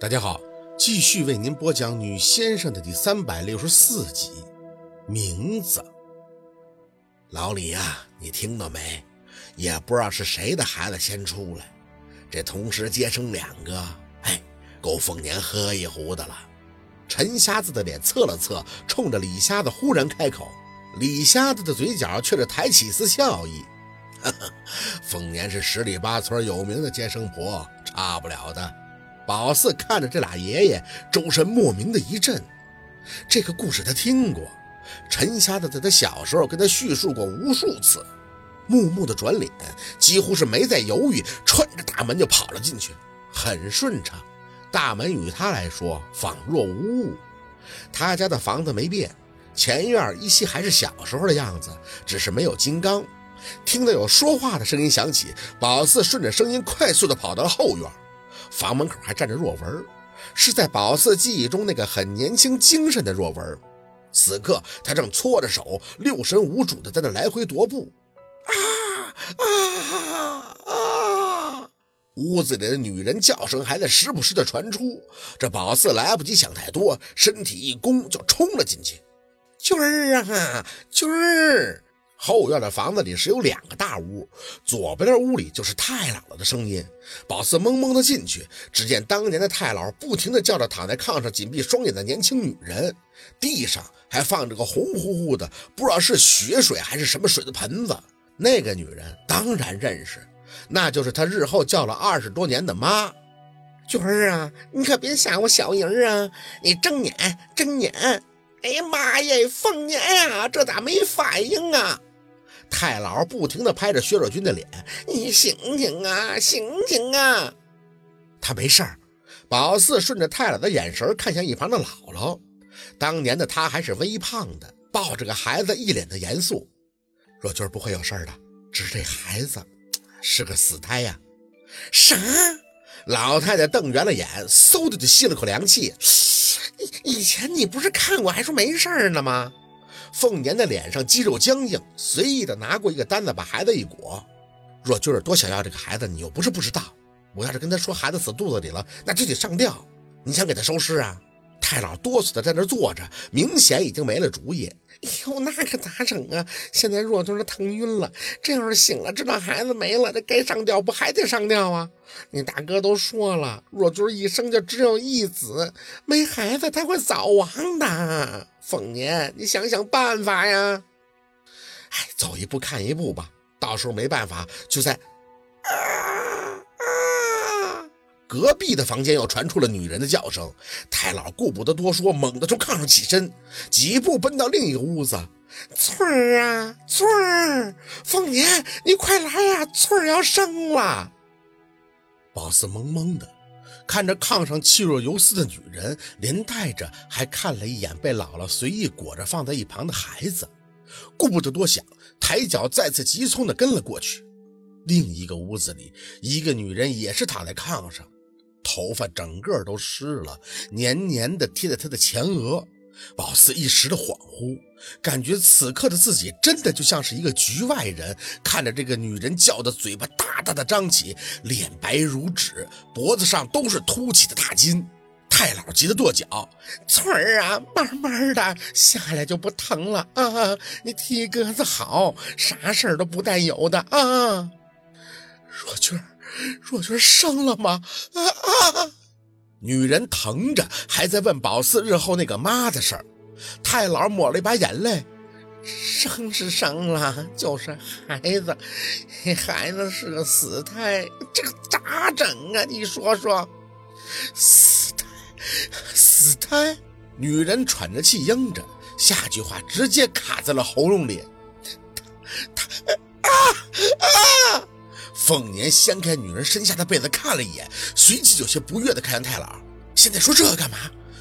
大家好，继续为您播讲《女先生》的第三百六十四集。名字，老李呀，你听到没？也不知道是谁的孩子先出来，这同时接生两个，哎，够凤年喝一壶的了。陈瞎子的脸侧了侧，冲着李瞎子忽然开口，李瞎子的嘴角却是抬起一丝笑意。凤年是十里八村有名的接生婆，差不了的。宝四看着这俩爷爷，周身莫名的一震。这个故事他听过，陈瞎子在他小时候跟他叙述过无数次。木木的转脸，几乎是没再犹豫，穿着大门就跑了进去，很顺畅。大门与他来说仿若无物。他家的房子没变，前院依稀还是小时候的样子，只是没有金刚。听到有说话的声音响起，宝四顺着声音快速的跑到后院。房门口还站着若文，是在宝四记忆中那个很年轻、精神的若文。此刻他正搓着手，六神无主的在那来回踱步。啊啊啊！屋子里的女人叫声还在时不时的传出。这宝四来不及想太多，身体一弓就冲了进去。军儿啊，军儿！后院的房子里是有两个大屋，左边的屋里就是太姥姥的声音。宝四懵懵的进去，只见当年的太姥不停的叫着躺在炕上紧闭双眼的年轻女人，地上还放着个红乎乎的，不知道是血水还是什么水的盆子。那个女人当然认识，那就是他日后叫了二十多年的妈。军儿啊，你可别吓我小莹儿啊！你睁眼，睁眼！哎呀妈呀，凤年呀，这咋没反应啊？太姥不停地拍着薛若君的脸：“你醒醒啊，醒醒啊！”他没事儿。宝四顺着太姥的眼神看向一旁的姥姥，当年的他还是微胖的，抱着个孩子，一脸的严肃。若君不会有事的，只是这孩子是个死胎呀。啥？老太太瞪圆了眼，嗖的就吸了口凉气。以 以前你不是看过还说没事儿呢吗？凤年的脸上肌肉僵硬，随意的拿过一个单子，把孩子一裹。若君儿多想要这个孩子，你又不是不知道。我要是跟他说孩子死肚子里了，那就得上吊。你想给他收尸啊？太老哆嗦的在那坐着，明显已经没了主意。哎呦，那可咋整啊？现在若君儿疼晕了，这要是醒了，知道孩子没了，这该上吊不还得上吊啊？你大哥都说了，若君儿一生就只有一子，没孩子他会早亡的。凤年，你想想办法呀！哎，走一步看一步吧，到时候没办法就在……啊！隔壁的房间又传出了女人的叫声。太老顾不得多说，猛地从炕上起身，几步奔到另一个屋子。翠儿啊，翠儿，凤年，你快来呀！翠儿要生了。宝四懵懵的。看着炕上气若游丝的女人，连带着还看了一眼被姥姥随意裹着放在一旁的孩子，顾不得多想，抬脚再次急匆的跟了过去。另一个屋子里，一个女人也是躺在炕上，头发整个都湿了，黏黏的贴在他的前额。宝四一时的恍惚，感觉此刻的自己真的就像是一个局外人，看着这个女人叫的嘴巴大大的张起，脸白如纸，脖子上都是凸起的大筋。太老急得跺脚：“翠儿啊，慢慢的下来就不疼了啊！你体格子好，啥事儿都不带有的啊！”若君儿，若君生了吗？啊啊！女人疼着，还在问宝四日后那个妈的事儿。太老抹了一把眼泪：“生是生了，就是孩子，孩子是个死胎，这个咋整啊？你说说。”死胎，死胎！女人喘着气应着，下句话直接卡在了喉咙里。凤年掀开女人身下的被子看了一眼，随即有些不悦的看向太郎：“现在说这干嘛？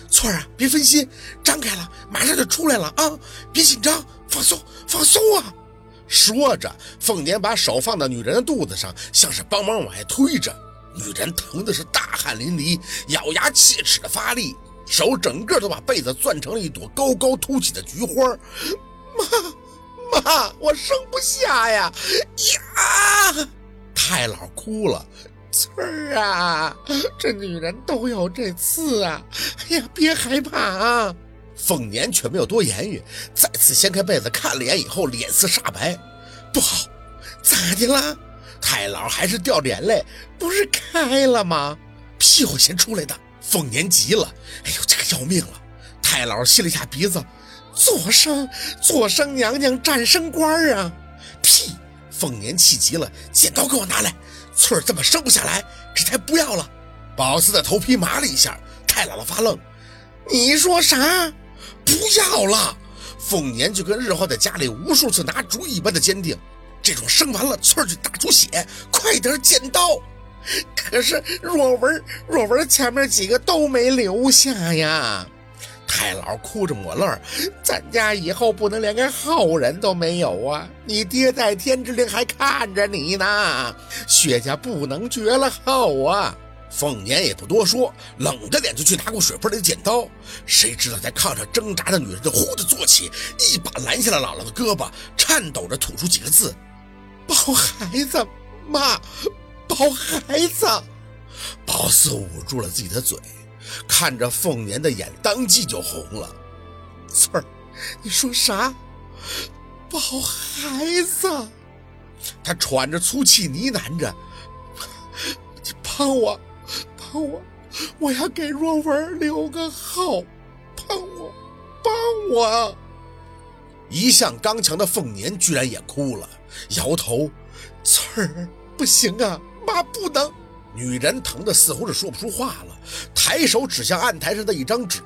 翠儿啊，别分心，张开了，马上就出来了啊！别紧张，放松，放松啊！”说着，凤年把手放到女人的肚子上，像是帮忙往外推着。女人疼的是大汗淋漓，咬牙切齿的发力，手整个都把被子攥成了一朵高高凸起的菊花。妈，妈，我生不下呀！呀！太老哭了，翠儿啊，这女人都有这次啊！哎呀，别害怕啊！凤年却没有多言语，再次掀开被子看了眼以后，脸色煞白。不好，咋的了？太老还是掉眼泪，不是开了吗？屁股先出来的。凤年急了，哎呦，这个要命了！太老吸了一下鼻子，左生左生娘娘战升官啊！屁！凤年气急了，剪刀给我拿来！翠儿这么生不下来，这才不要了。宝四的头皮麻了一下，太姥姥发愣：“你说啥？不要了？”凤年就跟日后在家里无数次拿主意一般的坚定：“这种生完了，翠儿就大出血，快点剪刀！”可是若文，若文前面几个都没留下呀。太老哭着抹泪儿：“咱家以后不能连个后人都没有啊！你爹在天之灵还看着你呢，薛家不能绝了后啊！”凤年也不多说，冷着脸就去拿过水盆里的剪刀。谁知道在炕上挣扎的女人就忽地坐起，一把拦下了姥姥的胳膊，颤抖着吐出几个字：“抱孩子，妈，抱孩子。”宝四捂住了自己的嘴。看着凤年的眼，当即就红了。翠儿，你说啥？抱孩子？他喘着粗气呢喃着：“你帮我，帮我，我要给若文留个后，帮我，帮我！”一向刚强的凤年居然也哭了，摇头：“翠儿，不行啊，妈不能。”女人疼得似乎是说不出话了，抬手指向案台上的一张纸。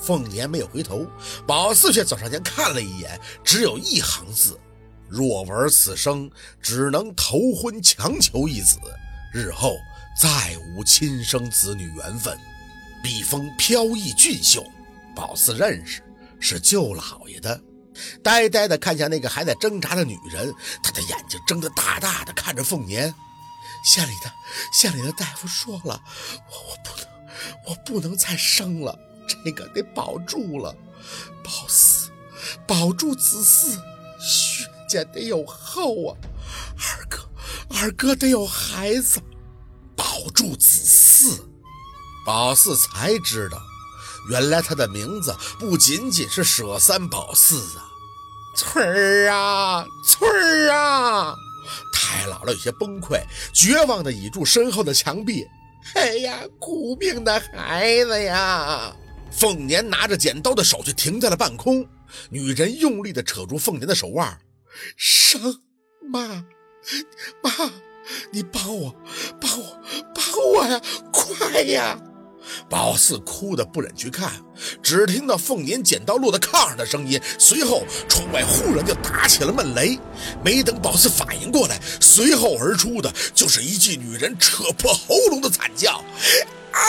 凤年没有回头，宝四却走上前看了一眼，只有一行字：“若文此生只能头婚强求一子，日后再无亲生子女缘分。”笔锋飘逸俊秀，宝四认识，是舅老爷的。呆呆地看向那个还在挣扎的女人，他的眼睛睁得大大的，看着凤年。县里的县里的大夫说了，我我不能，我不能再生了，这个得保住了，保四，保住子嗣，薛家得有后啊，二哥，二哥得有孩子，保住子嗣，保四才知道，原来他的名字不仅仅是舍三保四啊，翠儿啊，翠儿啊。太姥姥有些崩溃，绝望地倚住身后的墙壁。哎呀，苦命的孩子呀！凤年拿着剪刀的手却停在了半空。女人用力地扯住凤年的手腕：“生妈，妈，你帮我，帮我，帮我呀！快呀！”宝四哭得不忍去看，只听到凤年剪刀落在炕上的声音，随后窗外忽然就打起了闷雷。没等宝四反应过来，随后而出的就是一具女人扯破喉咙的惨叫：“啊！”